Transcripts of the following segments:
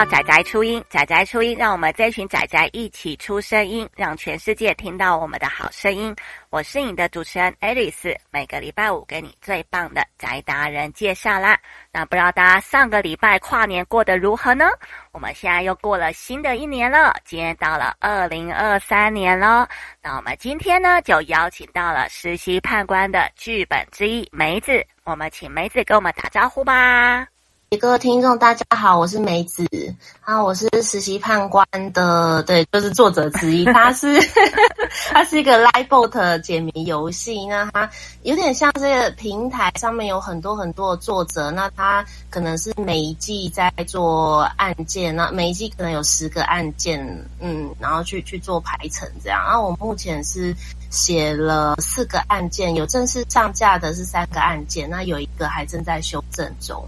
大家好，欢迎来到宅宅初音。仔仔初音，让我们这群仔仔一起出声音，让全世界听到我们的好声音。我是你的主持人 Alice，每个礼拜五给你最棒的宅达人介绍啦。那不知道大家上个礼拜跨年过得如何呢？我们现在又过了新的一年了，今天到了二零二三年喽。那我们今天呢，就邀请到了实习判官的剧本之一梅子，我们请梅子给我们打招呼吧。各位听众，大家好，我是梅子啊，我是实习判官的，对，就是作者之一。他是 他是一个 live bot 解谜游戏，那它有点像这个平台上面有很多很多的作者，那他可能是每一季在做案件，那每一季可能有十个案件，嗯，然后去去做排程这样。然后我目前是写了四个案件，有正式上架的是三个案件，那有一个还正在修正中。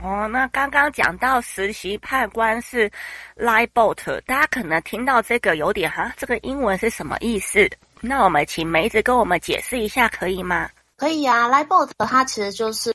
哦，那刚刚讲到实习判官是 lie bot，大家可能听到这个有点哈，这个英文是什么意思？那我们请梅子跟我们解释一下，可以吗？可以啊，Liebot 它其实就是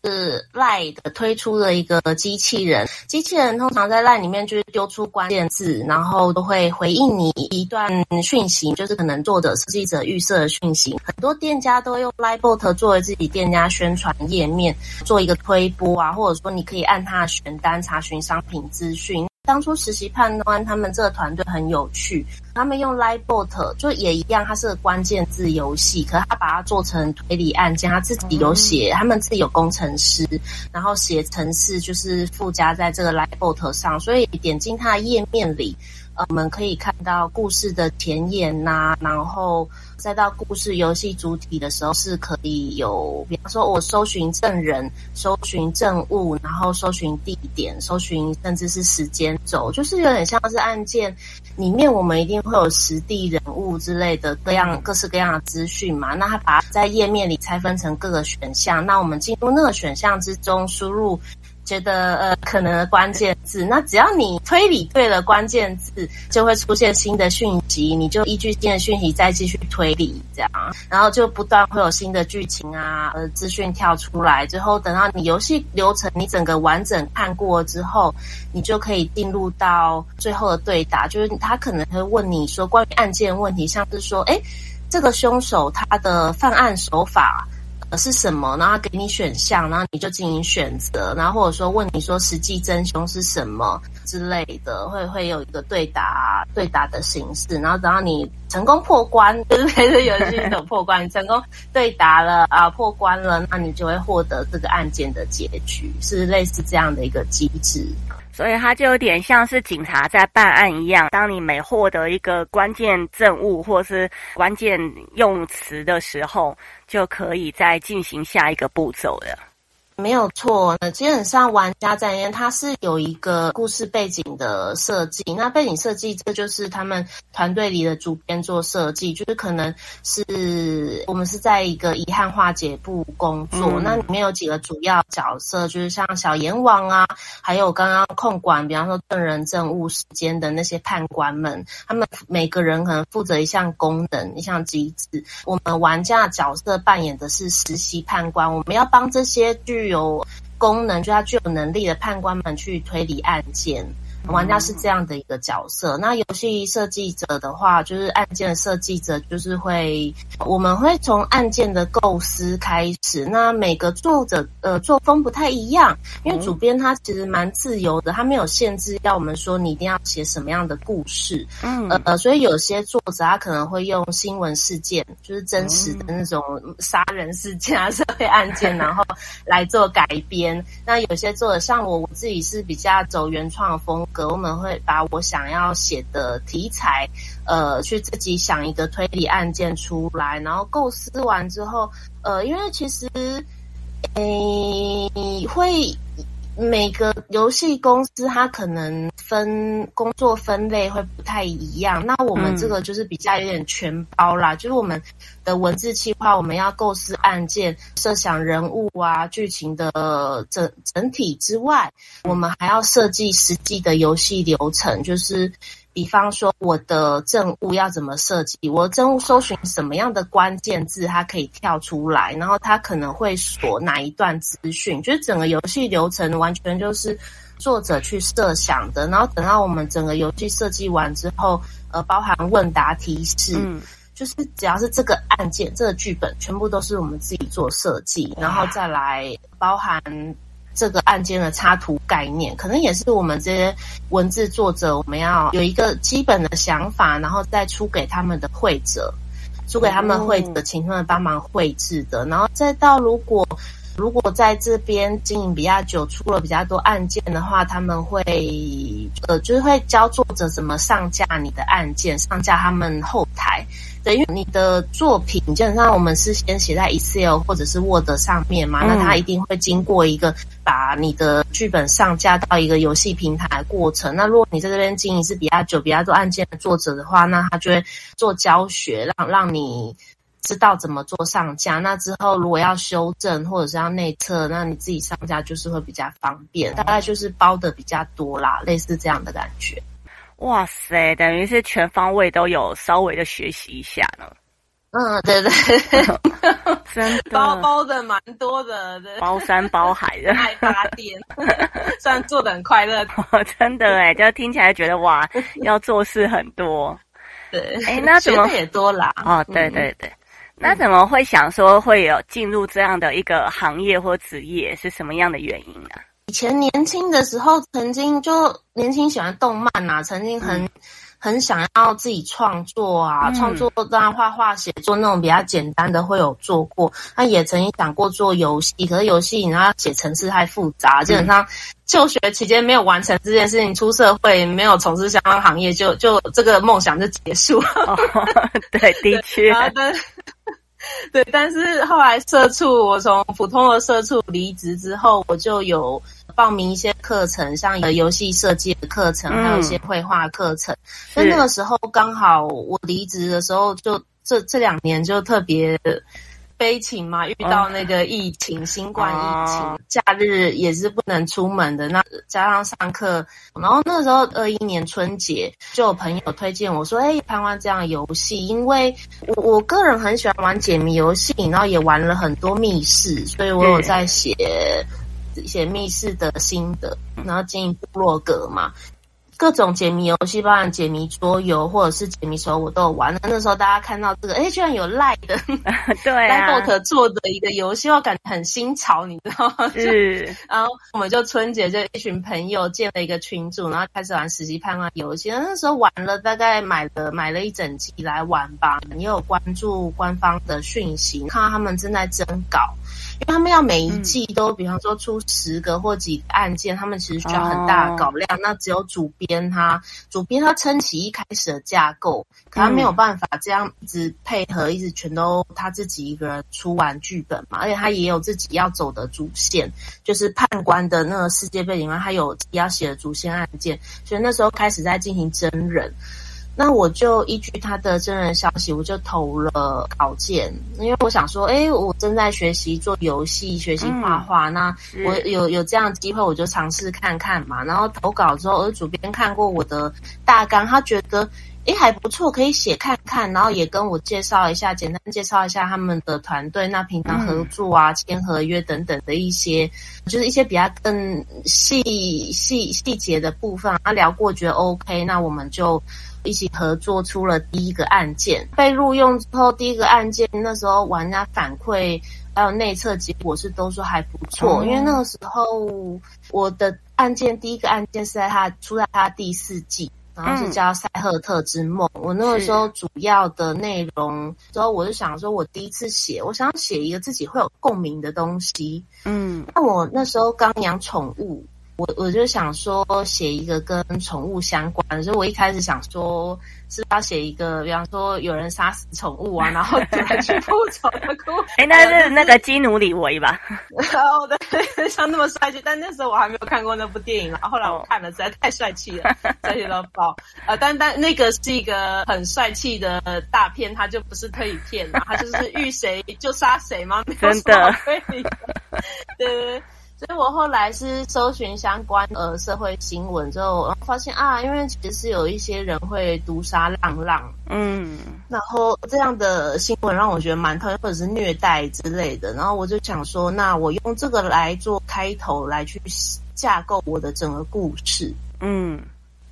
LINE 的推出的一个机器人。机器人通常在 Lie 里面就是丢出关键字，然后都会回应你一段讯息，就是可能作者、设计者预设的讯息。很多店家都用 Liebot 作为自己店家宣传页面，做一个推播啊，或者说你可以按它的选单查询商品资讯。当初实习判官他们这个团队很有趣，他们用 Livebot 就也一样，它是个关键字游戏，可是他把它做成推理案件，他自己有写，他们自己有工程师，然后写程式就是附加在这个 Livebot 上，所以点进它的页面里。呃，我们可以看到故事的前言呐、啊，然后再到故事游戏主体的时候，是可以有，比方说我搜寻证人、搜寻证物，然后搜寻地点、搜寻甚至是时间轴，就是有点像是案件里面我们一定会有实地人物之类的各样各式各样的资讯嘛。那它把在页面里拆分成各个选项，那我们进入那个选项之中输入。觉得呃可能的关键字，那只要你推理对了关键字，就会出现新的讯息，你就依据新的讯息再继续推理，这样，然后就不断会有新的剧情啊，呃资讯跳出来，最后等到你游戏流程你整个完整看过之后，你就可以进入到最后的对答，就是他可能会问你说关于案件问题，像是说，哎，这个凶手他的犯案手法。是什么？然后给你选项，然后你就进行选择，然后或者说问你说实际真凶是什么之类的，会会有一个对答对答的形式，然后等到你成功破关，就是陪着游戏有破关，成功对答了啊，破关了，那你就会获得这个案件的结局，是类似这样的一个机制。所以它就有点像是警察在办案一样，当你每获得一个关键证物或是关键用词的时候，就可以再进行下一个步骤了。没有错，那基本上玩家在里面，它是有一个故事背景的设计。那背景设计，这就是他们团队里的主编做设计，就是可能是我们是在一个遗憾化解部工作，嗯、那里面有几个主要角色，就是像小阎王啊，还有刚刚控管，比方说证人、证物、时间的那些判官们，他们每个人可能负责一项功能、一项机制。我们玩家角色扮演的是实习判官，我们要帮这些剧。具有功能，就要具有能力的判官们去推理案件。玩家是这样的一个角色，那游戏设计者的话，就是案件的设计者，就是会，我们会从案件的构思开始。那每个作者呃作风不太一样，因为主编他其实蛮自由的，他没有限制要我们说你一定要写什么样的故事。嗯呃，所以有些作者他可能会用新闻事件，就是真实的那种杀人事件啊、社会案件，然后来做改编。那有些作者像我，我自己是比较走原创风格。我们会把我想要写的题材，呃，去自己想一个推理案件出来，然后构思完之后，呃，因为其实，诶，会。每个游戏公司它可能分工作分类会不太一样，那我们这个就是比较有点全包啦，嗯、就是我们的文字企划，我们要构思案件、设想人物啊、剧情的整整体之外，我们还要设计实际的游戏流程，就是。比方说，我的证物要怎么设计？我的证物搜寻什么样的关键字，它可以跳出来，然后它可能会锁哪一段资讯？就是整个游戏流程完全就是作者去设想的。然后等到我们整个游戏设计完之后，呃，包含问答提示，嗯，就是只要是这个案件、这个剧本，全部都是我们自己做设计，然后再来包含这个案件的插图概念，可能也是我们这些文字作者，我们要有一个基本的想法，然后再出给他们的绘者。出给他们绘者，请他们帮忙绘制的，然后再到如果如果在这边经营比较久，出了比较多案件的话，他们会呃就是会教作者怎么上架你的案件，上架他们后台。对，因为你的作品基本上我们是先写在 Excel 或者是 Word 上面嘛，那它一定会经过一个把你的剧本上架到一个游戏平台的过程。那如果你在这边经营是比较久、比较多案件的作者的话，那他就会做教学，让让你知道怎么做上架。那之后如果要修正或者是要内测，那你自己上架就是会比较方便。大概就是包的比较多啦，类似这样的感觉。哇塞，等于是全方位都有稍微的学习一下呢。嗯，对对，真的包包的蛮多的，包山包海的 爱发电，虽然做的很快乐，真的哎，就听起来觉得哇，要做事很多。对，哎，那怎么也多啦？哦，对对对，那怎么会想说会有进入这样的一个行业或职业？是什么样的原因呢？以前年轻的时候，曾经就年轻喜欢动漫啊，曾经很、嗯、很想要自己创作啊，嗯、创作当然画画、写作那种比较简单的会有做过。那也曾经想过做游戏，可是游戏你要写程式太复杂，基本上就学期间没有完成这件事情，出社会没有从事相关行业，就就这个梦想就结束了。哦、对，的确。对，但是后来社畜，我从普通的社畜离职之后，我就有报名一些课程，像游戏设计的课程，还有一些绘画课程。那、嗯、那个时候刚好我离职的时候就，就这这两年就特别。悲情嘛，遇到那个疫情，哦、新冠疫情，哦、假日也是不能出门的。那加上上课，然后那个时候二一年春节，就有朋友推荐我说：“哎，盘玩这样的游戏，因为我我个人很喜欢玩解谜游戏，然后也玩了很多密室，所以我有在写写密室的心得，然后经营部落格嘛。”各种解谜游戏，包含解谜桌游或者是解谜手，我都有玩。那时候大家看到这个，哎，居然有赖的，对啊，Livebot 做的一个游戏，我感觉很新潮，你知道吗？是。然后我们就春节就一群朋友建了一个群组，然后开始玩实际判断游戏。那时候玩了大概买了买了一整季来玩吧，也有关注官方的讯息，看到他们正在征稿。他们要每一季都，嗯、比方说出十个或几个案件，他们其实需要很大的稿量。哦、那只有主编他，主编他撑起一开始的架构，可他没有办法这样一直配合，一直全都他自己一个人出完剧本嘛。而且他也有自己要走的主线，就是判官的那个世界背景嘛，他有要写的主线案件，所以那时候开始在进行真人。那我就依据他的真人消息，我就投了稿件，因为我想说，哎，我正在学习做游戏，学习画画，嗯、那我有有这样的机会，我就尝试看看嘛。然后投稿之后，而主编看过我的大纲，他觉得，哎，还不错，可以写看看，然后也跟我介绍一下，简单介绍一下他们的团队，那平常合作啊、签合约等等的一些，就是一些比较更细细细节的部分，啊聊过觉得 OK，那我们就。一起合作出了第一个案件，被录用之后，第一个案件那时候玩家反馈还有内测结果是都说还不错，嗯、因为那个时候我的案件第一个案件是在他出在他第四季，然后是叫《赛赫特之梦》。嗯、我那个时候主要的内容之后，我就想说，我第一次写，我想写一个自己会有共鸣的东西。嗯，那我那时候刚养宠物。我我就想说写一个跟宠物相关的，所以我一开始想说是要写一个，比方说有人杀死宠物啊，然后怎么去复仇的故事。哎，那是那个基努里维吧？哦，对，像那么帅气，但那时候我还没有看过那部电影，然后后来我看了，实在太帅气了，帅气到爆。呃，但但那个是一个很帅气的大片，它就不是推理片嘛，它就是遇谁就杀谁吗？真的，对。所以我后来是搜寻相关呃社会新闻之后，然后发现啊，因为其实是有一些人会毒杀浪浪，嗯，然后这样的新闻让我觉得蛮讨厌，或者是虐待之类的，然后我就想说，那我用这个来做开头来去。架构我的整个故事。嗯，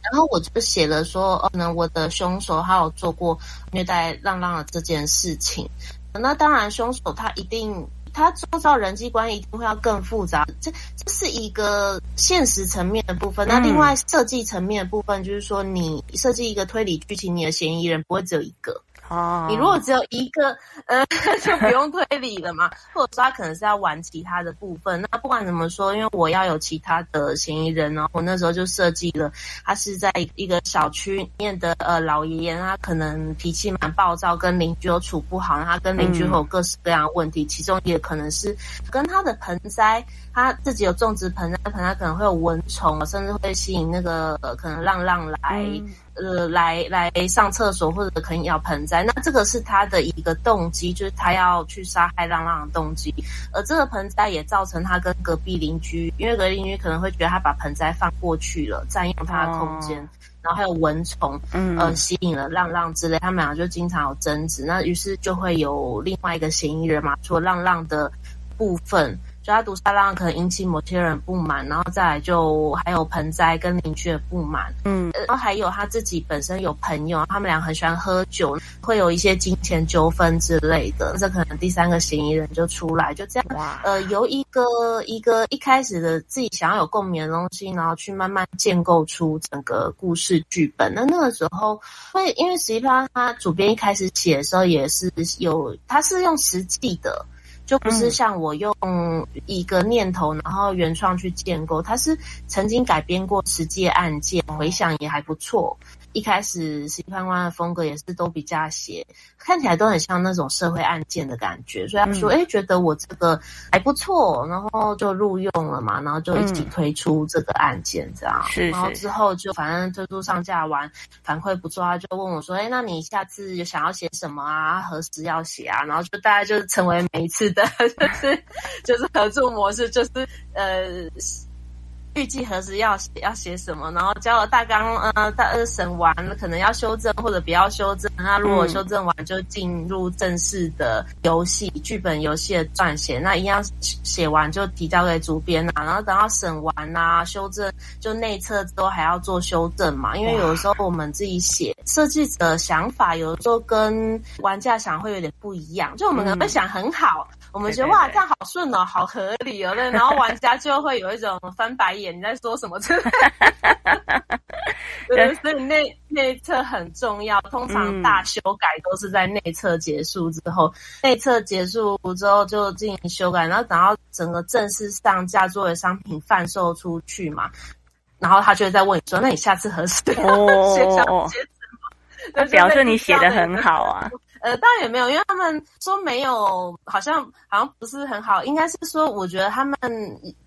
然后我就写了说，可能我的凶手他有做过虐待浪浪的这件事情。那当然，凶手他一定。他塑造人际关系一定会要更复杂，这这是一个现实层面的部分。那另外设计层面的部分，就是说你设计一个推理剧情，你的嫌疑人不会只有一个。哦，你如果只有一个，呃，就不用推理了嘛。或者说他可能是要玩其他的部分。那不管怎么说，因为我要有其他的嫌疑人，然后我那时候就设计了，他是在一个小区里面的呃老爷爷，他可能脾气蛮暴躁，跟邻居又处不好，然后他跟邻居会有各式各样的问题，嗯、其中也可能是跟他的盆栽，他自己有种植盆栽，盆栽可能会有蚊虫，甚至会吸引那个、呃、可能浪浪来。嗯呃，来来上厕所或者可能要盆栽，那这个是他的一个动机，就是他要去杀害浪浪的动机。而这个盆栽也造成他跟隔壁邻居，因为隔壁邻居可能会觉得他把盆栽放过去了，占用他的空间，哦、然后还有蚊虫，嗯，呃，吸引了浪浪之类，他们俩就经常有争执。那于是就会有另外一个嫌疑人嘛，除了浪浪的部分。就他毒杀浪浪可能引起某些人不满，然后再来就还有盆栽跟邻居的不满，嗯，然后还有他自己本身有朋友，他们俩很喜欢喝酒，会有一些金钱纠纷之类的，这可能第三个嫌疑人就出来，就这样，哇呃，由一个一个一开始的自己想要有共鸣的东西，然后去慢慢建构出整个故事剧本。那那个时候会因为实际上他主编一开始写的时候也是有，他是用实际的。就不是像我用一个念头，然后原创去建构，它是曾经改编过实际案件，回想也还不错。一开始实际判官的风格也是都比较写，看起来都很像那种社会案件的感觉，所以他说，哎、嗯，觉得我这个还不错，然后就录用了嘛，然后就一起推出这个案件这样。是、嗯，然后之后就反正推出上架完反馈不错，他就问我说，哎，那你下次想要写什么啊？何时要写啊？然后就大概就成为每一次的，就是就是合作模式，就是呃。预计何时要写要写什么，然后交了大纲，呃，大二审完了，可能要修正或者不要修正。那如果修正完，就进入正式的游戏剧本游戏的撰写。那一样写完就提交给主编啊，然后等到审完啊，修正就内测之后还要做修正嘛。因为有的时候我们自己写设计者想法，有的时候跟玩家想会有点不一样。就我们可能会想很好，嗯、我们觉得哇这样好顺哦，好合理哦，对。然后玩家就会有一种翻白眼。你在说什么？对，所以内内测很重要。通常大修改都是在内测结束之后，内测、嗯、结束之后就进行修改，然后等到整个正式上架作为商品贩售出去嘛，然后他就会再问你说：“那你下次何时哦，写什么？”那表示你写的很好啊。呃，当然也没有，因为他们说没有，好像好像不是很好。应该是说，我觉得他们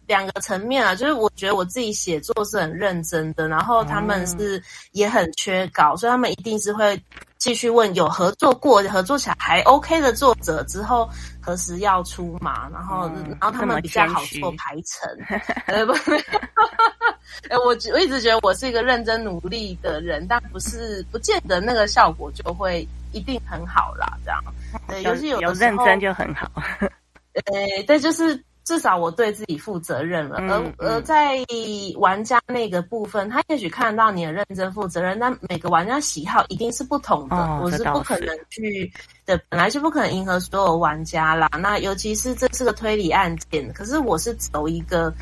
两个层面啊，就是我觉得我自己写作是很认真的，然后他们是也很缺稿，嗯、所以他们一定是会继续问有合作过、合作起来还 OK 的作者之后何时要出嘛，然后、嗯、然后他们比较好做排程。呃不，呃我我一直觉得我是一个认真努力的人，但不是不见得那个效果就会。一定很好啦，这样，对，尤其有，有认真就很好。呃，对，就是至少我对自己负责任了。嗯、而而在玩家那个部分，他也许看到你的认真负责任，但每个玩家喜好一定是不同的，哦、我是不可能去的，本来就不可能迎合所有玩家啦。那尤其是这是个推理案件，可是我是走一个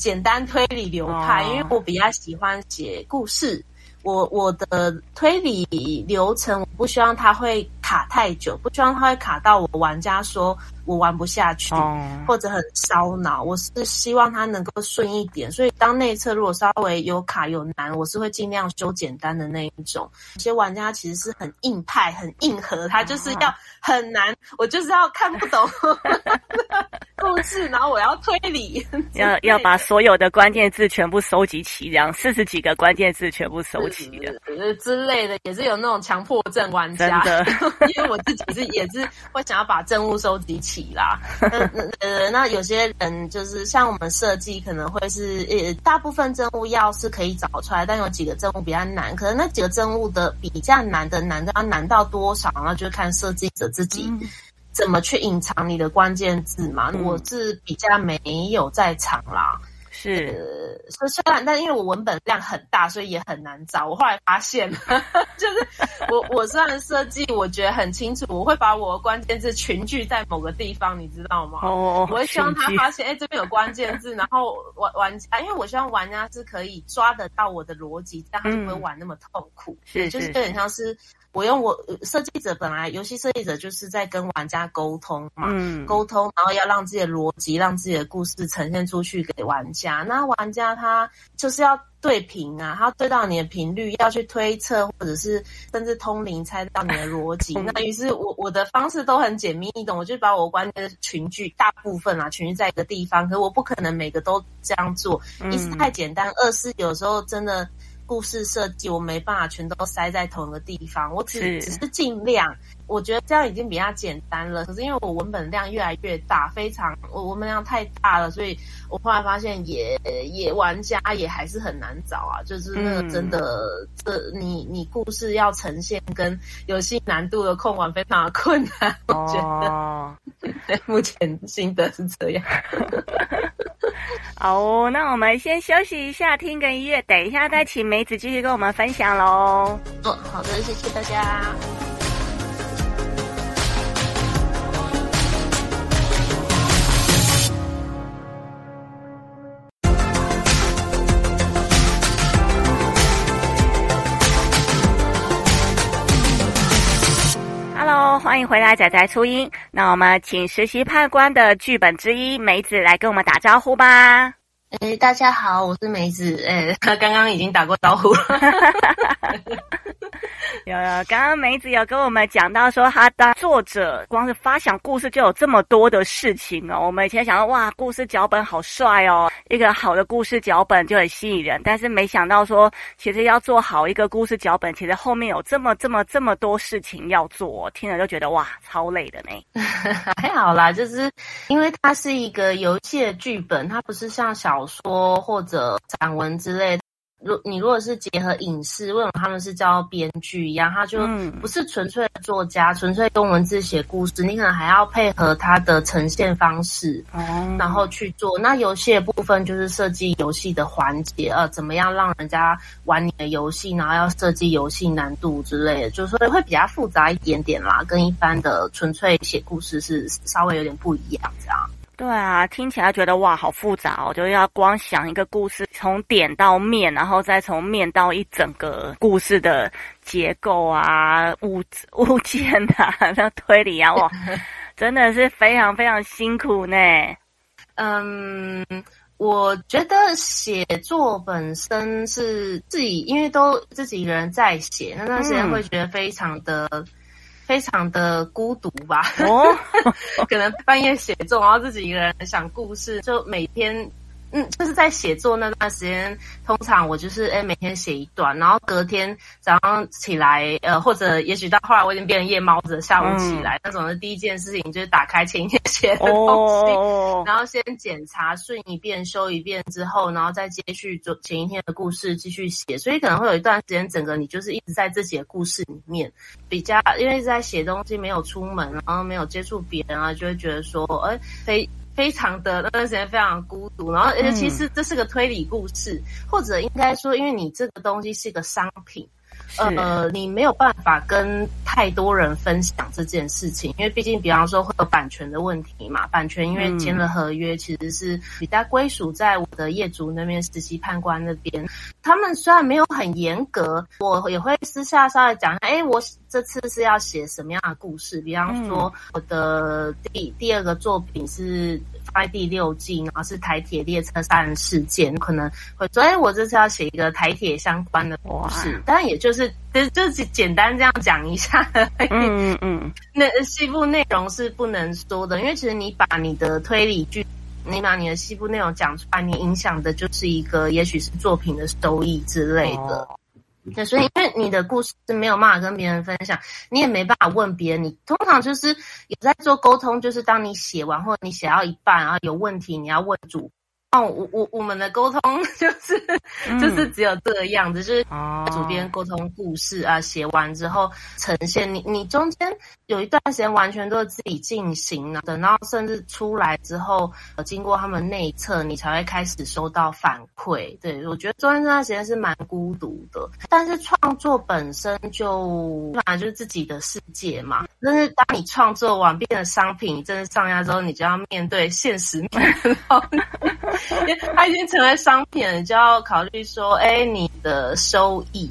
简单推理流派，哦、因为我比较喜欢写故事。我我的推理流程，我不希望它会卡太久，不希望它会卡到我玩家说我玩不下去，嗯、或者很烧脑。我是希望它能够顺一点，所以当内测如果稍微有卡有难，我是会尽量修简单的那一种。有些玩家其实是很硬派、很硬核，他就是要很难，我就是要看不懂。故事，然后我要推理，要 要把所有的关键字全部收集齐，这样四十几个关键字全部收齐的，之类的，也是有那种强迫症玩家，真的 因为我自己是也是会想要把证物收集起啦。那呃，那有些人就是像我们设计，可能会是呃，大部分证物要是可以找出来，但有几个证物比较难，可能那几个证物的比较难的难的要难到多少，然后就看设计者自己。嗯怎么去隐藏你的关键字嘛？嗯、我是比较没有在场啦，是，虽虽然，但因为我文本量很大，所以也很难找。我后来发现，就是我我虽然设计，我觉得很清楚，我会把我的关键字群聚在某个地方，你知道吗？哦，我会希望他发现，哎，这边有关键字，然后玩玩家，因为我希望玩家是可以抓得到我的逻辑，这样他就不会玩那么痛苦。是，就是有点像是。我用我设计者本来游戏设计者就是在跟玩家沟通嘛，嗯，沟通，然后要让自己的逻辑，让自己的故事呈现出去给玩家。那玩家他就是要对频啊，他要对到你的频率，要去推测，或者是甚至通灵猜到你的逻辑。那于是我我的方式都很简密易懂，我就把我关键的群聚大部分啊群聚在一个地方，可是我不可能每个都这样做，一是太简单，二是有时候真的。故事设计我没办法全都塞在同一个地方，我只只是尽量，我觉得这样已经比较简单了。可是因为我文本量越来越大，非常我文本量太大了，所以我后来发现也也玩家也还是很难找啊。就是那个真的，嗯、这你你故事要呈现跟游戏难度的控管非常的困难，我觉得。哦、目前心得是这样。哦，那我们先休息一下，听个音乐，等一下再请梅子继续跟我们分享喽。哦，好的，谢谢大家。欢迎回来，仔仔初音。那我们请实习判官的剧本之一梅子来跟我们打招呼吧。哎，大家好，我是梅子。哎，他 刚刚已经打过招呼了。有有，刚刚梅子有跟我们讲到说，他当作者，光是发想故事就有这么多的事情哦。我们以前想到，哇，故事脚本好帅哦，一个好的故事脚本就很吸引人。但是没想到说，其实要做好一个故事脚本，其实后面有这么这么这么多事情要做，听了就觉得哇，超累的呢。还好啦，就是因为它是一个游戏的剧本，它不是像小说或者散文之类的。如你如果是结合影视，为什么他们是叫编剧一样？他就不是纯粹的作家，纯粹用文字写故事，你可能还要配合他的呈现方式，然后去做。那游戏的部分就是设计游戏的环节，呃，怎么样让人家玩你的游戏，然后要设计游戏难度之类的，就是说会比较复杂一点点啦，跟一般的纯粹写故事是稍微有点不一样，这样。对啊，听起来觉得哇，好复杂哦！就要光想一个故事，从点到面，然后再从面到一整个故事的结构啊、物物件啊、那推理啊，哇，真的是非常非常辛苦呢。嗯，我觉得写作本身是自己，因为都自己一个人在写，那段时间会觉得非常的。嗯非常的孤独吧，哦，可能半夜写作，然后自己一个人想故事，就每天。嗯，就是在写作那段时间，通常我就是哎每天写一段，然后隔天早上起来，呃，或者也许到后来我已经变成夜猫子，下午起来、嗯、那种的第一件事情就是打开前一天写的东西，哦、然后先检查顺一遍、修一遍之后，然后再接续做前一天的故事继续写，所以可能会有一段时间，整个你就是一直在自己的故事里面，比较因为一直在写东西，没有出门，然后没有接触别人啊，就会觉得说，哎，非。非常的那段时间非常孤独，然后而且其实这是个推理故事，嗯、或者应该说，因为你这个东西是一个商品。呃，你没有办法跟太多人分享这件事情，因为毕竟，比方说会有版权的问题嘛。版权因为签了合约，其实是比较归属在我的业主那边，实习判官那边。他们虽然没有很严格，我也会私下稍微讲，哎，我这次是要写什么样的故事？比方说，我的第第二个作品是。在第六季，然后是台铁列车杀人事件，可能会说，哎，我这次要写一个台铁相关的故事，哇当然也就是就就简单这样讲一下。嗯嗯，那西部内容是不能说的，因为其实你把你的推理剧，你把你的西部内容讲出来，你影响的就是一个，也许是作品的收益之类的。哦对，所以因为你的故事是没有办法跟别人分享，你也没办法问别人。你通常就是有在做沟通，就是当你写完或者你写到一半，然后有问题，你要问主哦，我我我们的沟通 就是、嗯、就是只有这个样子，就是主编沟通故事啊，写完之后呈现。你你中间有一段时间完全都是自己进行的，等到甚至出来之后，呃，经过他们内测，你才会开始收到反馈。对，我觉得中间这段时间是蛮孤独的，但是创作本身就本来就是自己的世界嘛。但是当你创作完变成商品，你真的上架之后，你就要面对现实面。因为它已经成为商品了，就要考虑说，哎，你的收益，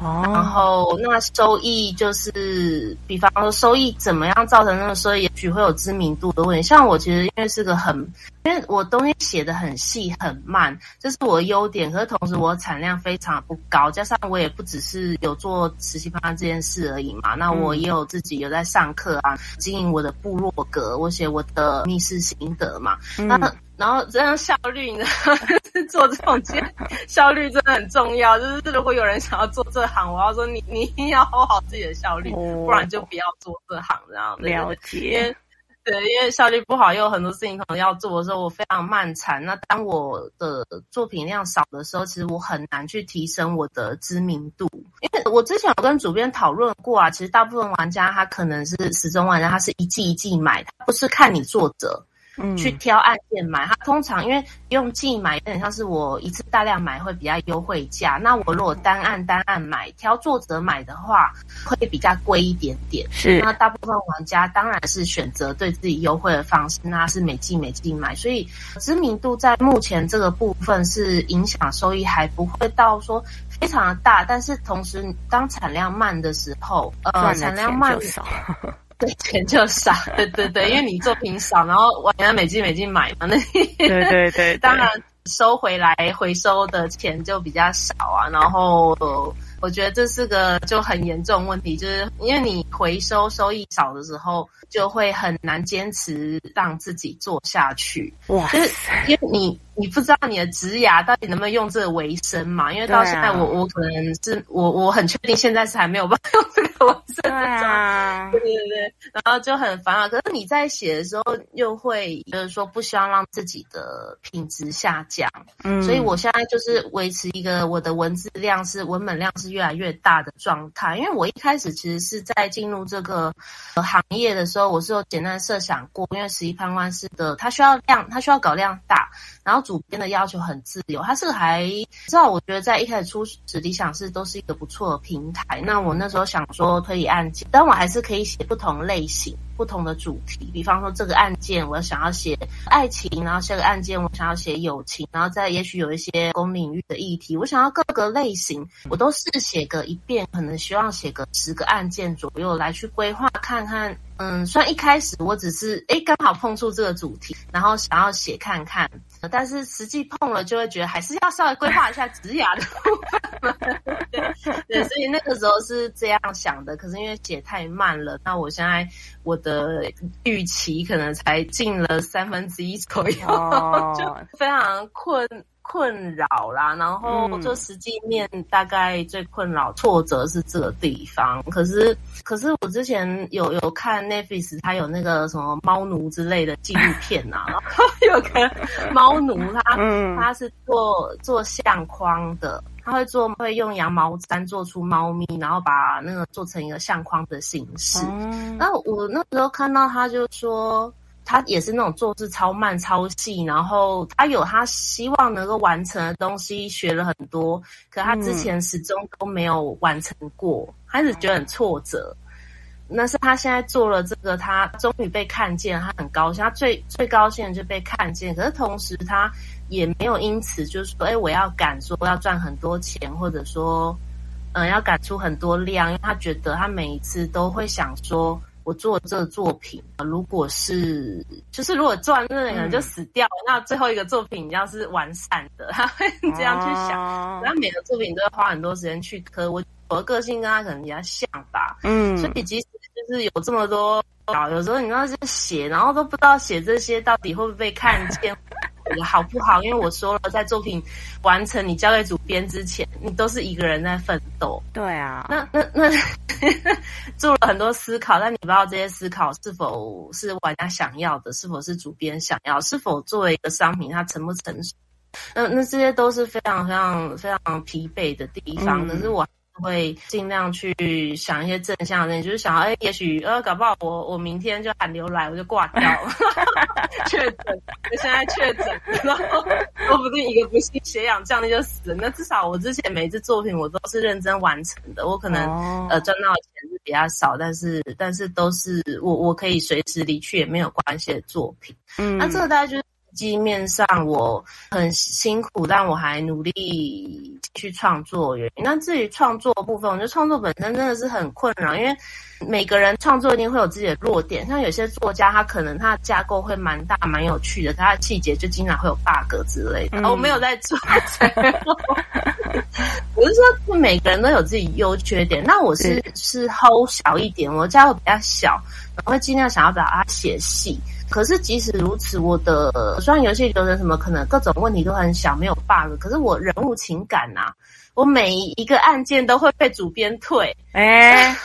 哦，然后那收益就是，比方说收益怎么样造成那个收益，也许会有知名度的问题。像我其实因为是个很，因为我东西写的很细很慢，这是我的优点。可是同时我产量非常不高，加上我也不只是有做实习方案这件事而已嘛。那我也有自己有在上课啊，经营我的部落格，我写我的密室心得嘛。嗯、那然后这样效率，你知道吗？就是做这种件效率真的很重要。就是如果有人想要做这行，我要说你你一定要 hold 好自己的效率，哦、不然就不要做这行。这样了解。对，因为效率不好，又有很多事情可能要做的时候，我非常漫长。那当我的作品量少的时候，其实我很难去提升我的知名度。因为我之前有跟主编讨论过啊，其实大部分玩家他可能是死忠玩家，他是一季一季买，他不是看你作者。嗯，去挑案件买，它通常因为用季买有点像是我一次大量买会比较优惠价。那我如果单案单案买，挑作者买的话，会比较贵一点点。是，那大部分玩家当然是选择对自己优惠的方式，那是每季每季买。所以知名度在目前这个部分是影响收益还不会到说非常的大，但是同时当产量慢的时候，呃，产量慢就少。对，钱就少，对对对，因为你作品少，然后玩家每季每季买嘛，那对对对，对，当然收回来回收的钱就比较少啊。然后我觉得这是个就很严重问题，就是因为你回收收益少的时候，就会很难坚持让自己做下去。哇，就是因为你。你不知道你的职涯到底能不能用这个为生嘛？因为到现在我，我、啊、我可能是我我很确定现在是还没有办法用这个为生的状态。对对对对，然后就很烦啊。可是你在写的时候，又会就是说不希望让自己的品质下降。嗯，所以我现在就是维持一个我的文字量是文本量是越来越大的状态。因为我一开始其实是在进入这个行业的时候，我是有简单设想过，因为十一判官师的它需要量，它需要搞量大，然后。主编的要求很自由，他是还知道，我觉得在一开始初始理想是都是一个不错的平台。那我那时候想说推理案件，但我还是可以写不同类型。不同的主题，比方说这个案件我想要写爱情，然后下个案件我想要写友情，然后再也许有一些公领域的议题，我想要各个类型，我都试写个一遍，可能希望写个十个案件左右来去规划看看。嗯，虽然一开始我只是诶刚好碰触这个主题，然后想要写看看，但是实际碰了就会觉得还是要稍微规划一下职涯的部分。对对，所以那个时候是这样想的。可是因为写太慢了，那我现在我的。呃，预期可能才进了三分之一左右，oh. 就非常困困扰啦。然后就实际面大概最困扰、挫折是这个地方。可是，可是我之前有有看 Netflix，它有那个什么猫奴之类的纪录片呐、啊，然后有个猫奴他，他他是做做相框的。他会做，会用羊毛毡做出猫咪，然后把那个做成一个相框的形式。嗯、然后我那时候看到他，就说他也是那种做事超慢、超细，然后他有他希望能够完成的东西，学了很多，可他之前始终都没有完成过，开始觉得很挫折。那是他现在做了这个，他终于被看见，他很高兴，他最最高兴的就被看见。可是同时他。也没有因此就是说，哎，我要赶说要赚很多钱，或者说，嗯，要赶出很多量，因为他觉得他每一次都会想说，我做这个作品，如果是就是如果做完那个人就死掉了，嗯，那最后一个作品要是完善的，他会这样去想。然后，每个作品都要花很多时间去磕，我我的个性跟他可能比较像吧，嗯，所以即使就是有这么多，有时候你知道是写，然后都不知道写这些到底会不会被看见。好不好？因为我说了，在作品完成你交给主编之前，你都是一个人在奋斗。对啊，那那那做了很多思考，但你不知道这些思考是否是玩家想要的，是否是主编想要，是否作为一个商品它成不成熟？那那这些都是非常非常非常疲惫的地方。可是我。会尽量去想一些正向的，就是想，哎，也许呃，搞不好我我明天就寒流来，我就挂掉了，确诊，我现在确诊，然后说不定一个不幸血氧降低就死了。那至少我之前每一次作品我都是认真完成的，我可能、哦、呃赚到的钱是比较少，但是但是都是我我可以随时离去也没有关系的作品。嗯，那这个大概就是。机面上我很辛苦，但我还努力去创作。原因，那至于创作部分，我觉得创作本身真的是很困扰，因为每个人创作一定会有自己的弱点。像有些作家，他可能他的架构会蛮大、蛮有趣的，他的细节就经常会有 bug 之类的。嗯、我没有在做，我是说，每个人都有自己优缺点。那我是 是 hold 小一点，我的架构比较小，我会尽量想要把它写细。可是即使如此，我的虽然游戏流程什么可能各种问题都很小，没有 bug，可是我人物情感呐、啊，我每一个案件都会被主编退。哎，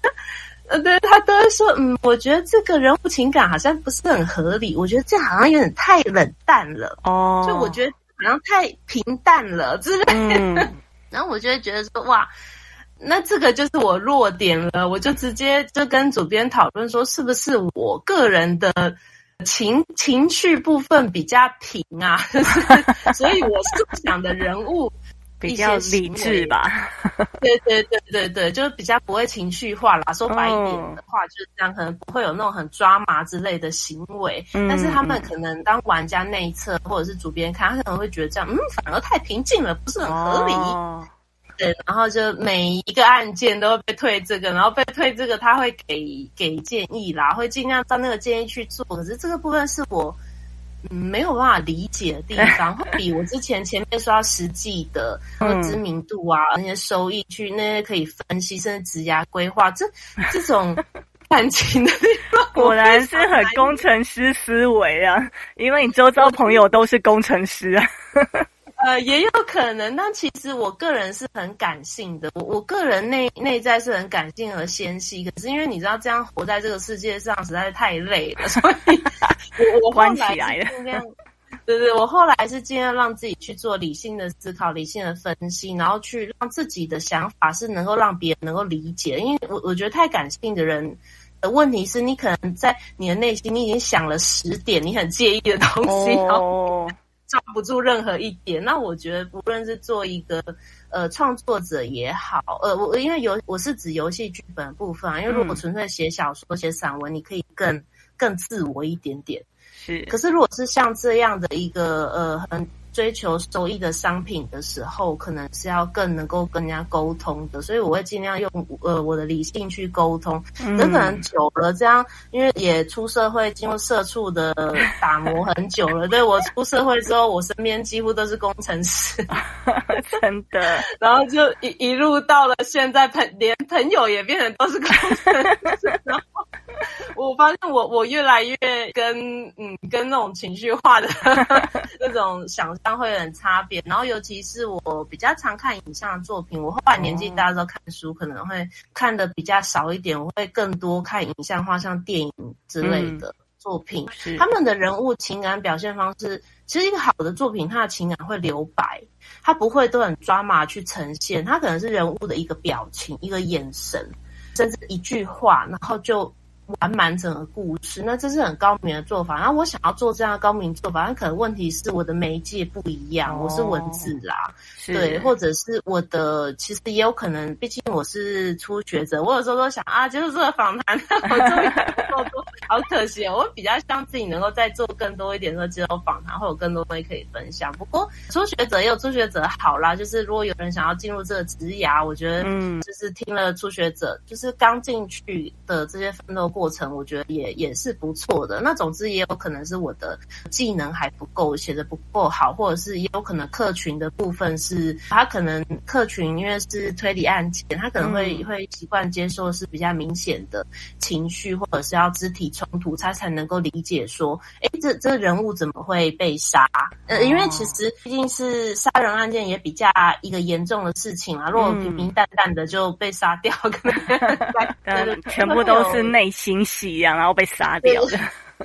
呃，对他都会说，嗯，我觉得这个人物情感好像不是很合理，我觉得这好像有点太冷淡了。哦，就我觉得好像太平淡了之类的。嗯、然后我就会觉得说，哇。那这个就是我弱点了，我就直接就跟主编讨论说，是不是我个人的情情绪部分比较平啊？所以我设想的人物 比较理智吧？对对对对对，就是比较不会情绪化啦。说白一点的话，就是这样，可能不会有那种很抓麻之类的行为。但是他们可能当玩家内测或者是主编看，他可能会觉得这样，嗯，反而太平静了，不是很合理。对，然后就每一个案件都会被退这个，然后被退这个，他会给给建议啦，会尽量照那个建议去做。可是这个部分是我嗯没有办法理解的地方，会比我之前前面说到实际的或知名度啊、嗯、那些收益去那些可以分析，甚至职涯规划这这种 感情的地方，果然是很工程师思维啊，因为你周遭朋友都是工程师啊。呃，也有可能，但其实我个人是很感性的，我我个人内内在是很感性和纤细，可是因为你知道这样活在这个世界上实在是太累了，所以我我后来是尽量，对对，我后来是尽量让自己去做理性的思考、理性的分析，然后去让自己的想法是能够让别人能够理解，因为我我觉得太感性的人的问题是你可能在你的内心你已经想了十点你很介意的东西，哦。然后抓不住任何一点，那我觉得不论是做一个呃创作者也好，呃，我因为游我是指游戏剧本部分啊，因为如果纯粹写小说、写散文，你可以更更自我一点点。是，可是如果是像这样的一个呃很。追求收益的商品的时候，可能是要更能够跟人家沟通的，所以我会尽量用呃我的理性去沟通。嗯，可能久了这样，因为也出社会，经过社畜的打磨很久了。对，我出社会之后，我身边几乎都是工程师，真的。然后就一一路到了现在，朋连朋友也变成都是工程师。然后 我发现我我越来越跟嗯跟那种情绪化的 那种想象。会很差别，然后尤其是我比较常看影像的作品，我后来年纪大的时候看书可能会看的比较少一点，我会更多看影像化，像电影之类的作品。嗯、他们的人物情感表现方式，其实一个好的作品，它的情感会留白，它不会都很抓马去呈现，它可能是人物的一个表情、一个眼神，甚至一句话，然后就。完满整个故事，那这是很高明的做法。然后我想要做这样的高明做法，那可能问题是我的媒介不一样，我是文字啦，对，或者是我的其实也有可能，毕竟我是初学者，我有时候都想啊，就是这个访谈，我终于够多，好可惜哦。我比较希望自己能够再做更多一点的接受访谈，会有更多东西可以分享。不过初学者也有初学者好啦，就是如果有人想要进入这个职涯，我觉得嗯，就是听了初学者，就是刚进去的这些奋斗。过程，我觉得也也是不错的。那总之也有可能是我的技能还不够，写的不够好，或者是也有可能客群的部分是他可能客群因为是推理案件，他可能会、嗯、会习惯接受是比较明显的情绪，或者是要肢体冲突，他才能够理解说，哎，这这人物怎么会被杀？呃，因为其实毕竟是杀人案件，也比较一个严重的事情啊。如果平平淡淡的就被杀掉，可能 全部都是内心戏一样，然后被杀掉的。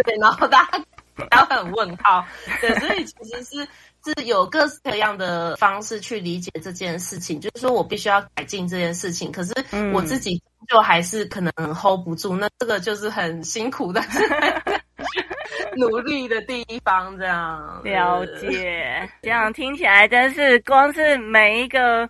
对，然后大家大家很问号。对，所以其实是是有各式各样的方式去理解这件事情。就是说我必须要改进这件事情，可是我自己就还是可能 hold 不住。那这个就是很辛苦的。努力的地方，这样了解，这样听起来真是光是每一个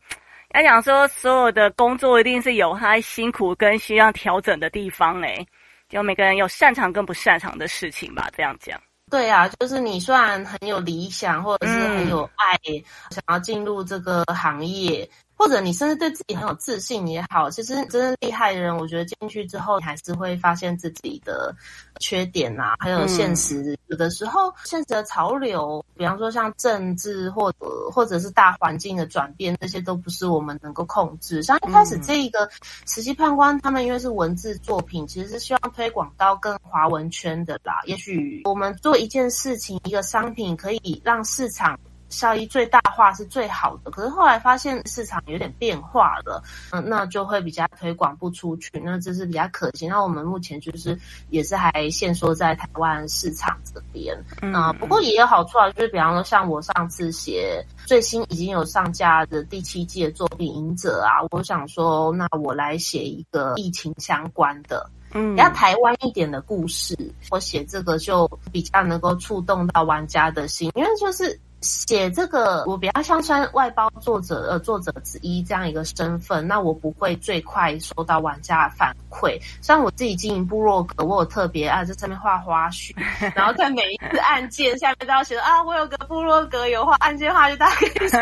要讲说，所有的工作一定是有他辛苦跟需要调整的地方诶，就每个人有擅长跟不擅长的事情吧，这样讲。对啊，就是你虽然很有理想，或者是很有爱，嗯、想要进入这个行业。或者你甚至对自己很有自信也好，其实真正厉害的人，我觉得进去之后，你还是会发现自己的缺点啊，还有现实。嗯、有的时候，现实的潮流，比方说像政治或者或者是大环境的转变，这些都不是我们能够控制。像一开始这一个实习判官，他们因为是文字作品，其实是希望推广到更华文圈的啦。也许我们做一件事情，一个商品，可以让市场。效益最大化是最好的，可是后来发现市场有点变化了，嗯，那就会比较推广不出去，那这是比较可惜。那我们目前就是也是还限缩在台湾市场这边，嗯，啊，不过也有好处啊，就是比方说像我上次写最新已经有上架的第七季的作品《影者》啊，我想说，那我来写一个疫情相关的，嗯，比较台湾一点的故事，我写这个就比较能够触动到玩家的心，因为就是。写这个，我比较像算外包作者，呃，作者之一这样一个身份，那我不会最快收到玩家的反馈。虽然我自己经营部落格，我有特别啊，在上面画花絮，然后在每一次案件下面都要写啊，我有个部落格有画案件画，就大家可以说。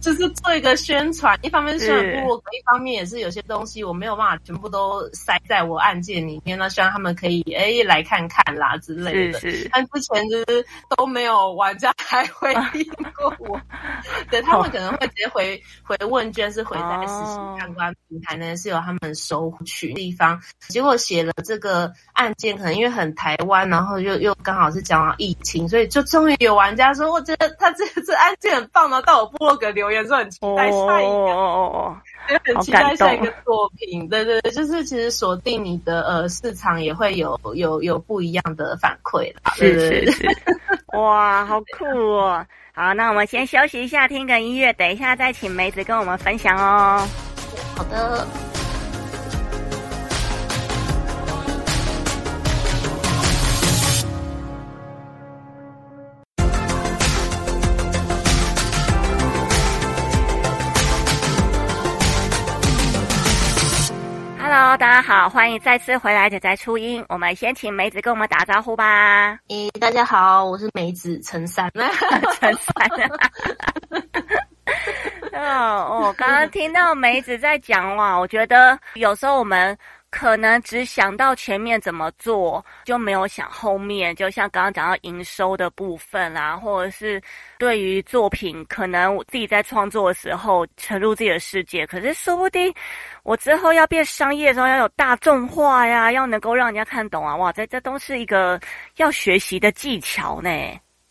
就是做一个宣传，一方面是宣传部落格，一方面也是有些东西我没有办法全部都塞在我案件里面，那希望他们可以哎来看看啦之类的。是是。但之前就是都没有玩家来回应过我，对，他们可能会直接回回问卷，是回在实习判官平台呢，是由他们收取地方。结果写了这个案件，可能因为很台湾，然后又又刚好是讲到疫情，所以就终于有玩家说，我觉得他这这案件很棒，然后到我部落格留。言说很期待下一个，哦哦哦，很期待下一个作品。对对对，就是其实锁定你的呃市场，也会有有有不一样的反馈啦。是是是，哇，好酷哦！好，那我们先休息一下，听个音乐，等一下再请梅子跟我们分享哦。好的。Hello，大家好，欢迎再次回来宅宅初音。我们先请梅子跟我们打招呼吧。咦，大家好，我是梅子陈三。陈三。哦，我刚刚听到梅子在讲哇，我觉得有时候我们。可能只想到前面怎么做，就没有想后面。就像刚刚讲到营收的部分啦，或者是对于作品，可能我自己在创作的时候沉入自己的世界，可是说不定我之后要变商业的时候要有大众化呀，要能够让人家看懂啊，哇，这这都是一个要学习的技巧呢。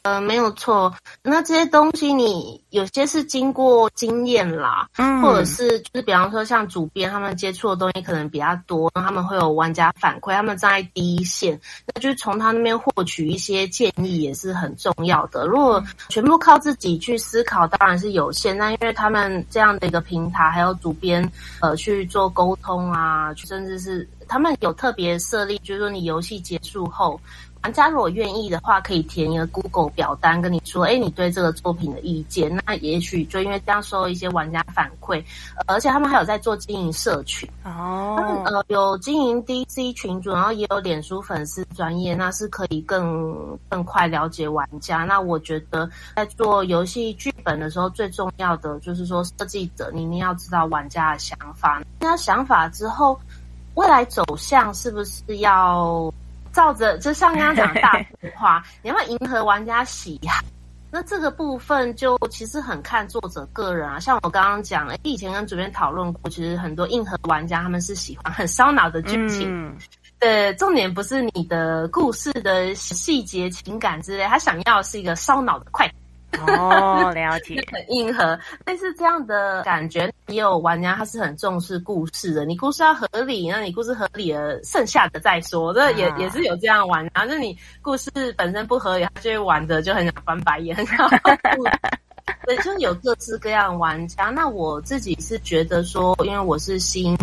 呃，没有错。那这些东西，你有些是经过经验啦，嗯，或者是就是比方说像主编他们接触的东西可能比较多，他们会有玩家反馈，他们站在第一线，那就是从他那边获取一些建议也是很重要的。如果全部靠自己去思考，当然是有限。那因为他们这样的一个平台，还有主编呃去做沟通啊，甚至是他们有特别设立，就是说你游戏结束后。玩家如果愿意的话，可以填一个 Google 表单，跟你说，哎，你对这个作品的意见。那也许就因为这样收一些玩家反馈，而且他们还有在做经营社群哦，他们呃有经营 DC 群组，然后也有脸书粉丝专业，那是可以更更快了解玩家。那我觉得在做游戏剧本的时候，最重要的就是说，设计者你一定要知道玩家的想法，那想法之后。未来走向是不是要照着，就像刚刚讲的大 幅化，你要迎合玩家喜好？那这个部分就其实很看作者个人啊。像我刚刚讲，以前跟主编讨论过，其实很多硬核玩家他们是喜欢很烧脑的剧情。嗯对，重点不是你的故事的细节、情感之类，他想要是一个烧脑的快感。哦，了解，很硬核，类似这样的感觉。也有玩家他是很重视故事的，你故事要合理，那你故事合理了，剩下的再说。这也、啊、也是有这样玩，然后就你故事本身不合理，他就会玩的就很想翻白眼，很想。对，就是有各式各样的玩家。那我自己是觉得说，因为我是新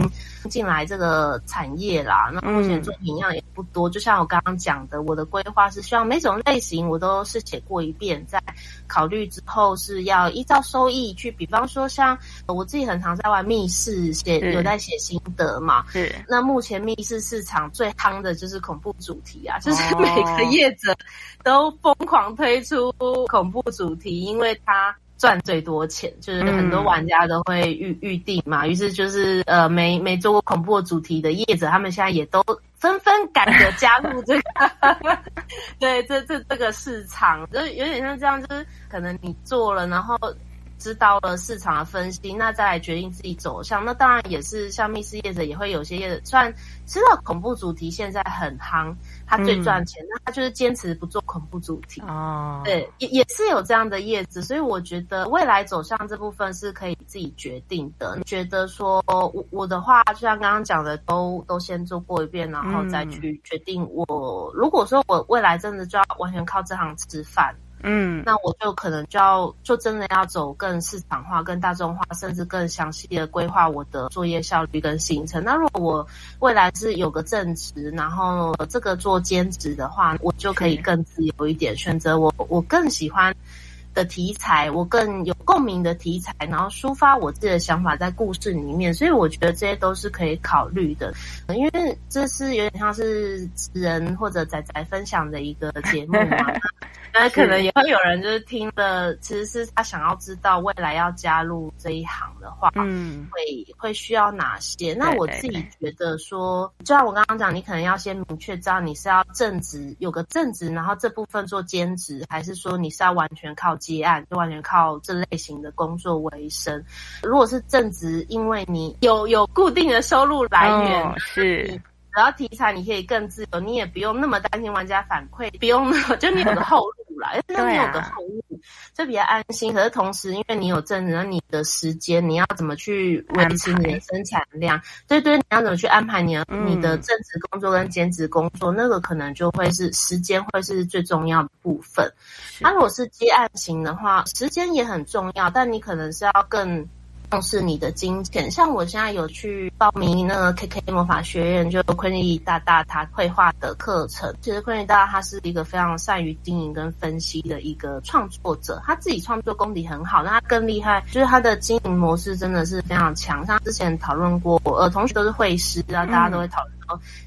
进来这个产业啦，那目前作品量也不多。嗯、就像我刚刚讲的，我的规划是希望每种类型我都是写过一遍，在考虑之后是要依照收益去。比方说，像我自己很常在玩密室写，有在写心得嘛。是。那目前密室市场最夯的就是恐怖主题啊，就是每个业者都疯狂推出恐怖主题，因为它。赚最多钱，就是很多玩家都会预预定嘛，于、嗯、是就是呃，没没做过恐怖主题的业者，他们现在也都纷纷赶着加入这个，对，这这这个市场，就是有点像这样，就是可能你做了，然后。知道了市场的分析，那再来决定自己走向。那当然也是像密室业者也会有些业者，虽然知道恐怖主题现在很夯，他最赚钱，那、嗯、他就是坚持不做恐怖主题。哦，对，也也是有这样的业者，所以我觉得未来走向这部分是可以自己决定的。你觉得说我我的话，就像刚刚讲的，都都先做过一遍，然后再去决定我。我如果说我未来真的就要完全靠这行吃饭。嗯，那我就可能就要就真的要走更市场化、更大众化，甚至更详细的规划我的作业效率跟行程。那如果我未来是有个正职，然后这个做兼职的话，我就可以更自由一点，选择我我更喜欢的题材，我更有共鸣的题材，然后抒发我自己的想法在故事里面。所以我觉得这些都是可以考虑的，因为这是有点像是人或者仔仔分享的一个节目嘛。那可能也会有人就是听的，其实是他想要知道未来要加入这一行的话，嗯，会会需要哪些？那我自己觉得说，就像我刚刚讲，你可能要先明确知道你是要正职，有个正职，然后这部分做兼职，还是说你是要完全靠接案，就完全靠这类型的工作为生？如果是正职，因为你有有固定的收入来源，哦、是。只要题材你可以更自由，你也不用那么担心玩家反馈，不用那么 就你有个后路啦，因为你有个后路，就比较安心。可是同时，因为你有正职，那你的时间你要怎么去维持你的生产量？对对，你要怎么去安排你的、嗯、你的正职工作跟兼职工作？那个可能就会是时间会是最重要的部分。那如果是接案型的话，时间也很重要，但你可能是要更。重视你的金钱，像我现在有去报名那个 KK 魔法学院，就昆利大大他绘画的课程。其实昆利大大他是一个非常善于经营跟分析的一个创作者，他自己创作功底很好，那他更厉害，就是他的经营模式真的是非常强。像之前讨论过，呃，同学都是会师，然后大家都会讨论。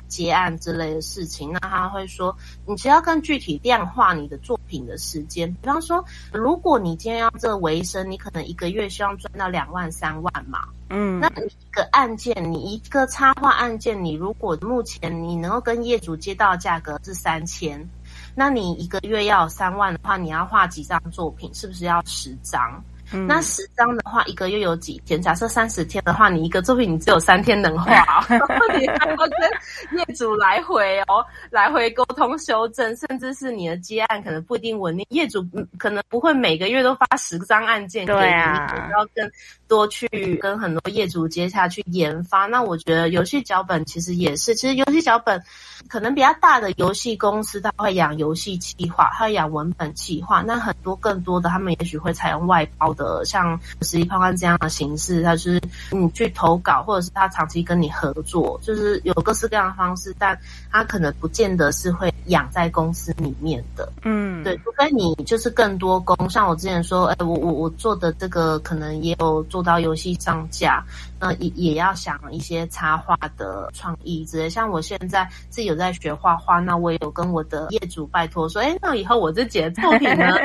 结案之类的事情，那他会说，你只要更具体量化你的作品的时间。比方说，如果你今天要这维生，你可能一个月希望赚到两万三万嘛。嗯，那你一个案件，你一个插画案件，你如果目前你能够跟业主接到价格是三千，那你一个月要有三万的话，你要画几张作品？是不是要十张？嗯、那十张的话，一个月有几天？假设三十天的话，你一个作品你只有三天能画 你还要跟业主来回哦，来回沟通修正，甚至是你的接案可能不一定稳定，业主可能不会每个月都发十张案件给你，要更多去跟很多业主接下去研发。那我觉得游戏脚本其实也是，其实游戏脚本可能比较大的游戏公司，他会养游戏企划，他会养文本企划。那很多更多的，他们也许会采用外包的。呃，像实际判官这样的形式，他就是你去投稿，或者是他长期跟你合作，就是有各式各样的方式，但他可能不见得是会养在公司里面的。嗯，对，除非你就是更多工，像我之前说，哎，我我我做的这个可能也有做到游戏上架，那也也要想一些插画的创意之类。像我现在自己有在学画画，那我也有跟我的业主拜托说，哎，那以后我自己的作品呢？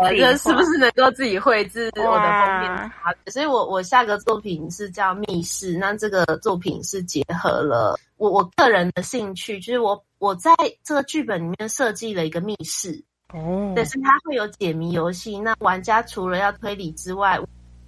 呃，这是不是能够自己绘制我的封面？所以我我下个作品是叫密室，那这个作品是结合了我我个人的兴趣，就是我我在这个剧本里面设计了一个密室哦，但是它会有解谜游戏，那玩家除了要推理之外，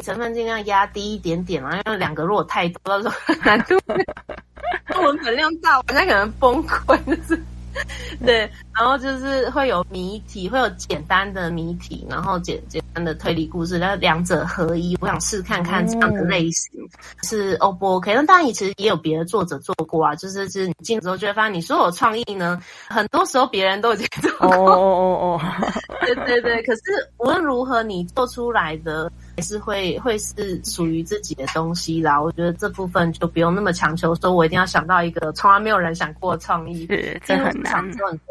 成分尽量压低一点点嘛，因为两个如果太多，到时候难度 文本量大，玩家可能崩溃，就是。对，然后就是会有谜题，会有简单的谜题，然后简简单的推理故事，然后两者合一。我想试看看这样的类型、嗯、是 O 不 OK？那当然，其实也有别的作者做过啊。就是就是你进之后就会发现，你说有创意呢，很多时候别人都已经做过。哦哦哦，对对对。可是无论如何，你做出来的。还是会会是属于自己的东西啦，我觉得这部分就不用那么强求，说我一定要想到一个从来没有人想过的创意，是这很难。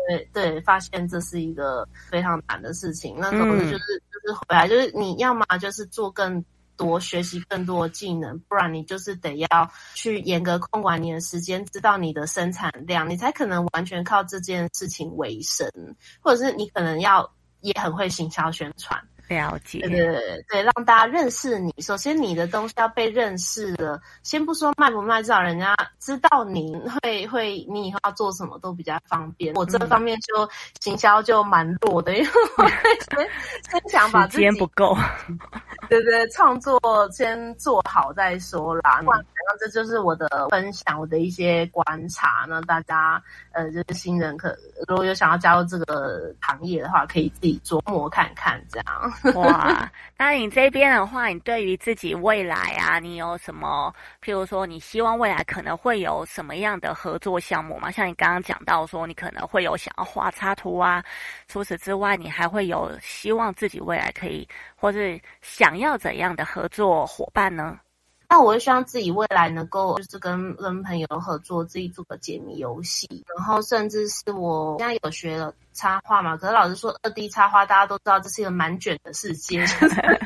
对对，发现这是一个非常难的事情。那总之就是、嗯、就是回来，就是你要么就是做更多，学习更多技能，不然你就是得要去严格控管你的时间，知道你的生产量，你才可能完全靠这件事情为生，或者是你可能要也很会行销宣传。了解，对对对，让大家认识你。首先，你的东西要被认识了。先不说卖不卖，至少人家知道你会会，你以后要做什么都比较方便。我这方面就行销就蛮弱的，因为我先先想把自己时间不够，对对，创作先做好再说啦。那、这就是我的分享，我的一些观察。那大家呃，就是新人可如果有想要加入这个行业的话，可以自己琢磨看看这样。哇，那你这边的话，你对于自己未来啊，你有什么？譬如说，你希望未来可能会有什么样的合作项目吗？像你刚刚讲到说，你可能会有想要画插图啊。除此之外，你还会有希望自己未来可以，或是想要怎样的合作伙伴呢？那我会希望自己未来能够就是跟跟朋友合作，自己做个解谜游戏，然后甚至是我现在有学了插画嘛。可是老实说，二 D 插画大家都知道这是一个蛮卷的世界，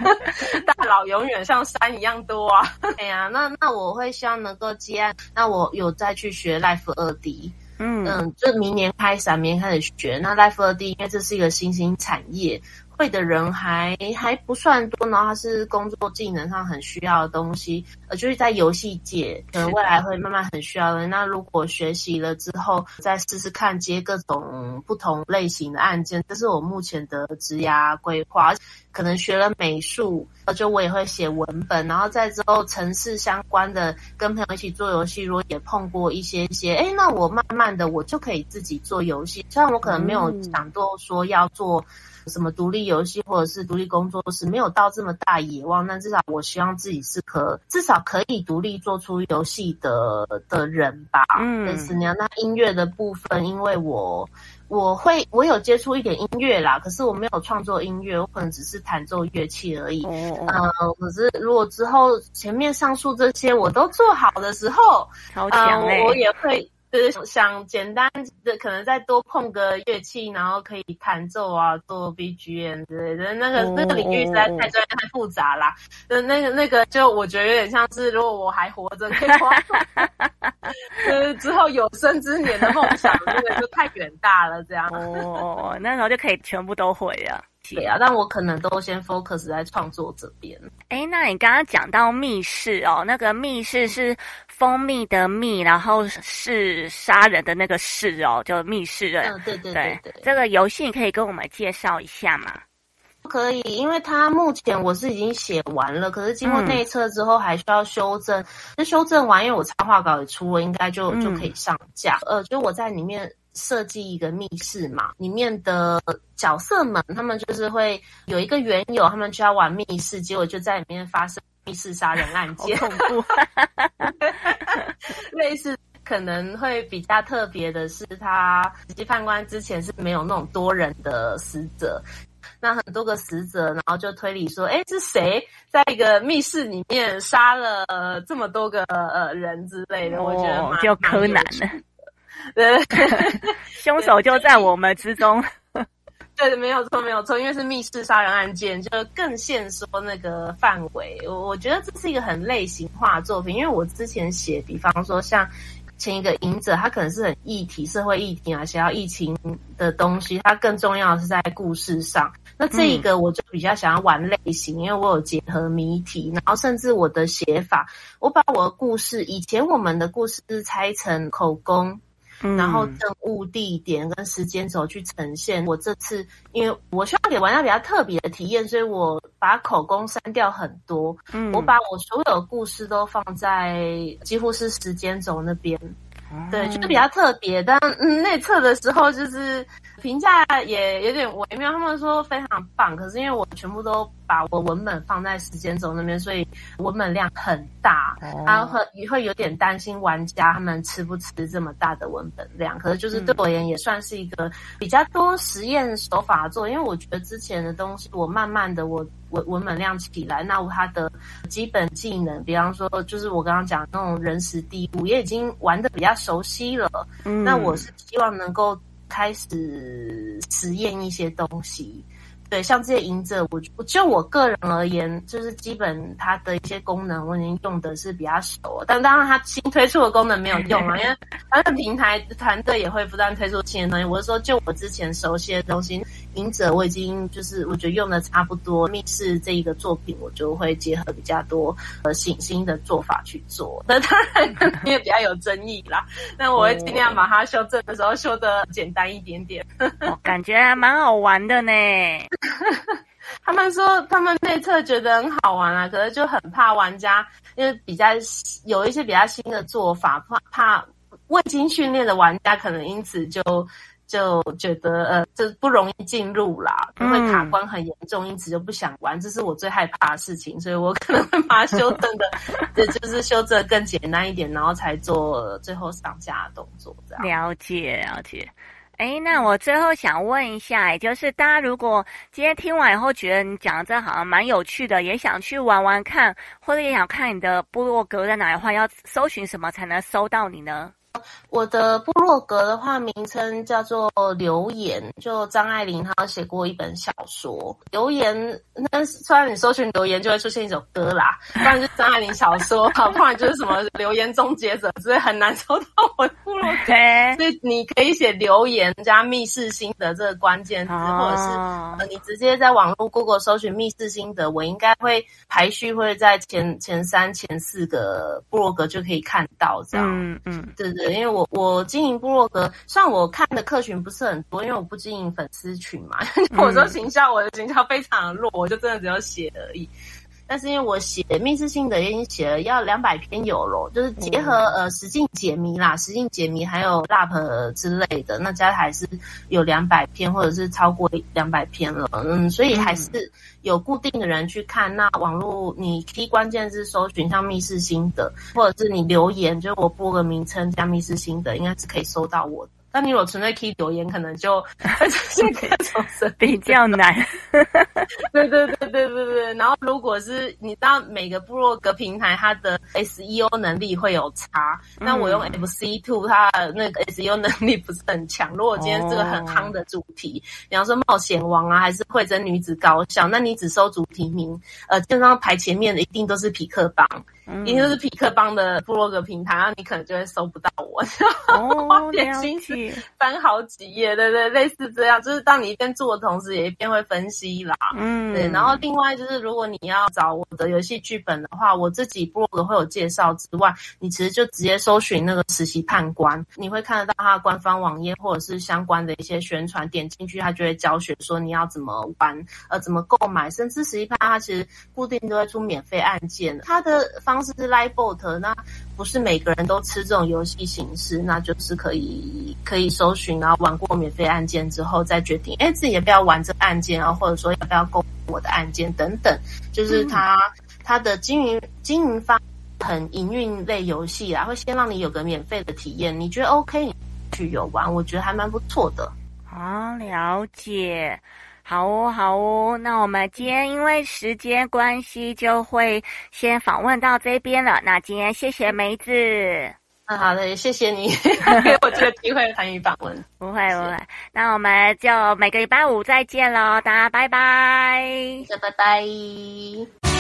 大佬永远像山一样多啊。哎呀，那那我会希望能够接案，那我有再去学 Life 二 D，嗯嗯，就明年开始，明年开始学。那 Life 二 D 因为这是一个新兴产业。会的人还还不算多，然后它是工作技能上很需要的东西，呃，就是在游戏界，可能未来会慢慢很需要的。那如果学习了之后，再试试看接各种不同类型的案件，这是我目前的职涯规划。可能学了美术，就我也会写文本，然后再之后城市相关的，跟朋友一起做游戏，如果也碰过一些些，哎，那我慢慢的我就可以自己做游戏。虽然我可能没有想过说要做。什么独立游戏或者是独立工作室，没有到这么大野望，但至少我希望自己是可至少可以独立做出游戏的的人吧。嗯，类似那样。那音乐的部分，因为我我会我有接触一点音乐啦，可是我没有创作音乐，我可能只是弹奏乐器而已。嗯、哦呃，可是如果之后前面上述这些我都做好的时候，超强欸、呃，我也会。就是想简单的，可能再多碰个乐器，然后可以弹奏啊，做 BGM 之类的。那个、oh, 那个领域实在太专业、太复杂啦。那那个那个，就我觉得有点像是，如果我还活着，可以画，就是之后有生之年的梦想，那个就太远大了。这样哦，oh, 那时候就可以全部都会了。对啊，但我可能都先 focus 在创作这边。哎，那你刚刚讲到密室哦，那个密室是。蜂蜜的蜜，然后是杀人的那个室哦，就密室的。嗯，对对对对。这个游戏你可以跟我们介绍一下吗？可以，因为它目前我是已经写完了，可是经过内测之后还需要修正。那、嗯、修正完，因为我插画稿也出了，应该就就可以上架。嗯、呃，就我在里面设计一个密室嘛，里面的角色们他们就是会有一个缘由，他们就要玩密室，结果就在里面发生。密室杀人案件，恐怖。类似可能会比较特别的是，他实际判官之前是没有那种多人的死者，那很多个死者，然后就推理说，哎，是谁在一个密室里面杀了这么多个呃人之类的？哦、我觉得蛮就柯南凶手就在我们之中。对的，没有错，没有错，因为是密室杀人案件，就更限缩那个范围。我我觉得这是一个很类型化的作品，因为我之前写，比方说像前一个隐者，它可能是很议题、社会议题啊，写到疫情的东西，它更重要的是在故事上。那这一个我就比较想要玩类型，嗯、因为我有结合谜题，然后甚至我的写法，我把我的故事，以前我们的故事是拆成口供。嗯、然后政务、地点跟时间轴去呈现。我这次因为我需要给玩家比较特别的体验，所以我把口供删掉很多。嗯，我把我所有的故事都放在几乎是时间轴那边。嗯、对，就是比较特别。但嗯，内测的时候就是评价也有点微妙，他们说非常棒，可是因为我全部都。把我文本放在时间轴那边，所以文本量很大，然后会会有点担心玩家他们吃不吃这么大的文本量。可是就是对我而言也算是一个比较多实验手法做，因为我觉得之前的东西我慢慢的我文文本量起来，那我它的基本技能，比方说就是我刚刚讲那种人时地物也已经玩的比较熟悉了。嗯，那我是希望能够开始实验一些东西。对，像这些影者，我我就我个人而言，就是基本它的一些功能我已经用的是比较熟，但当然它新推出的功能没有用啊，因为它的平台团队也会不断推出新的东西。我是说，就我之前熟悉的东西，隐者我已经就是我觉得用的差不多。密室这一个作品，我就会结合比较多呃醒新的做法去做。那当然 因为比较有争议啦，那我会尽量把它修正的时候修的简单一点点。我感觉还蛮好玩的呢。他们说他们内测觉得很好玩啊，可是就很怕玩家，因为比较有一些比较新的做法，怕怕未经训练的玩家可能因此就就觉得呃，就不容易进入啦，因为卡关很严重，因此就不想玩。这是我最害怕的事情，所以我可能会把它修正的，对 就是修正更简单一点，然后才做最后上架的动作。这样了解了解。哎，那我最后想问一下，也就是大家如果今天听完以后觉得你讲的这好像蛮有趣的，也想去玩玩看，或者也想看你的部落格在哪的话，要搜寻什么才能搜到你呢？我的部落格的话，名称叫做留言，就张爱玲她写过一本小说。留言，那虽然你搜寻留言就会出现一首歌啦，不然就是张爱玲小说，好，不然就是什么留言终结者，所以很难搜到我的部落格。所以你可以写留言加密室心得这个关键词，或者是呃你直接在网络 Google 搜寻密室心得，我应该会排序会在前前三、前四个部落格就可以看到这样。嗯嗯，对对。因为我我经营部落格，虽然我看的客群不是很多，因为我不经营粉丝群嘛。我说行销，我的行销非常的弱，我就真的只有写而已。但是因为我写密室心得已经写了要两百篇有咯，就是结合呃实境解谜啦、实境解谜还有 LARP 之类的，那加还是有两百篇或者是超过两百篇了。嗯，所以还是有固定的人去看。那网络你 key 关键字搜寻像密室心得，或者是你留言，就是我播个名称加密室心得，应该是可以搜到我的。那你如果纯粹可以留言，可能就 这个比较难。对对对对对对。然后，如果是你知道每个部落格平台它的 SEO 能力会有差，那我用 FC Two，它的那个 SEO 能力不是很强。如果今天是个很夯的主题，比方说冒险王啊，还是会真女子高校，那你只搜主题名，呃，基本上排前面的一定都是痞客邦。一定是匹克邦的部落格平台，然后你可能就会搜不到我，花点心思 翻好几页，对对，类似这样。就是当你一边做的同时，也一边会分析啦。嗯，对。然后另外就是，如果你要找我的游戏剧本的话，我自己部落格会有介绍之外，你其实就直接搜寻那个实习判官，你会看得到他的官方网页或者是相关的一些宣传，点进去他就会教学说你要怎么玩，呃，怎么购买，甚至实习判他其实固定都会出免费案件，他的方。方式是 Live Bot，那不是每个人都吃这种游戏形式，那就是可以可以搜寻，然后玩过免费案件之后再决定，哎，自己要不要玩这个案件啊，或者说要不要购我的案件等等，就是他他、嗯、的经营经营方很营运类游戏啊，会先让你有个免费的体验，你觉得 OK，你去游玩，我觉得还蛮不错的。好，了解。好哦，好哦，那我们今天因为时间关系，就会先访问到这边了。那今天谢谢梅子，嗯，好的，也谢谢你 给我这个机会参与访问。不会不会，那我们就每个礼拜五再见喽，大家拜拜，拜拜。